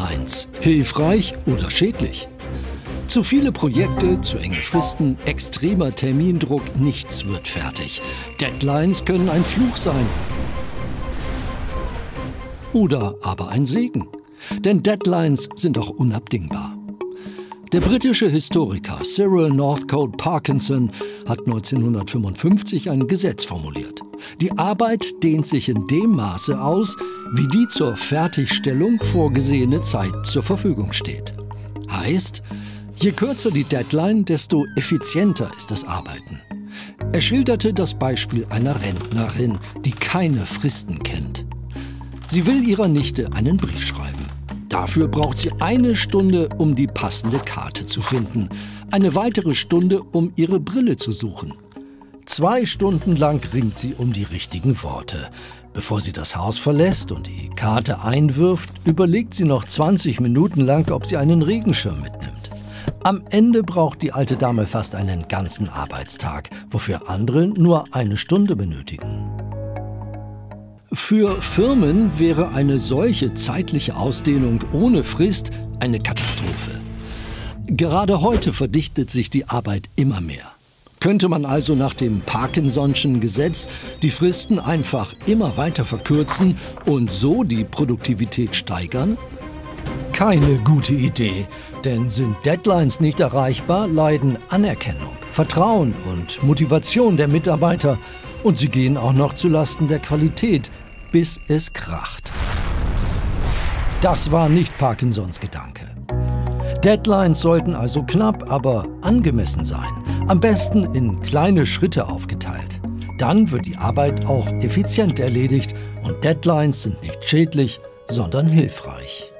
Deadlines. Hilfreich oder schädlich? Zu viele Projekte, zu enge Fristen, extremer Termindruck, nichts wird fertig. Deadlines können ein Fluch sein. Oder aber ein Segen. Denn Deadlines sind auch unabdingbar. Der britische Historiker Cyril Northcote Parkinson hat 1955 ein Gesetz formuliert. Die Arbeit dehnt sich in dem Maße aus, wie die zur Fertigstellung vorgesehene Zeit zur Verfügung steht. Heißt, je kürzer die Deadline, desto effizienter ist das Arbeiten. Er schilderte das Beispiel einer Rentnerin, die keine Fristen kennt. Sie will ihrer Nichte einen Brief schreiben. Dafür braucht sie eine Stunde, um die passende Karte zu finden, eine weitere Stunde, um ihre Brille zu suchen. Zwei Stunden lang ringt sie um die richtigen Worte. Bevor sie das Haus verlässt und die Karte einwirft, überlegt sie noch 20 Minuten lang, ob sie einen Regenschirm mitnimmt. Am Ende braucht die alte Dame fast einen ganzen Arbeitstag, wofür andere nur eine Stunde benötigen. Für Firmen wäre eine solche zeitliche Ausdehnung ohne Frist eine Katastrophe. Gerade heute verdichtet sich die Arbeit immer mehr. Könnte man also nach dem Parkinson'schen Gesetz die Fristen einfach immer weiter verkürzen und so die Produktivität steigern? Keine gute Idee, denn sind Deadlines nicht erreichbar, leiden Anerkennung, Vertrauen und Motivation der Mitarbeiter und sie gehen auch noch zu Lasten der Qualität, bis es kracht. Das war nicht Parkinsons Gedanke. Deadlines sollten also knapp, aber angemessen sein. Am besten in kleine Schritte aufgeteilt. Dann wird die Arbeit auch effizient erledigt und Deadlines sind nicht schädlich, sondern hilfreich.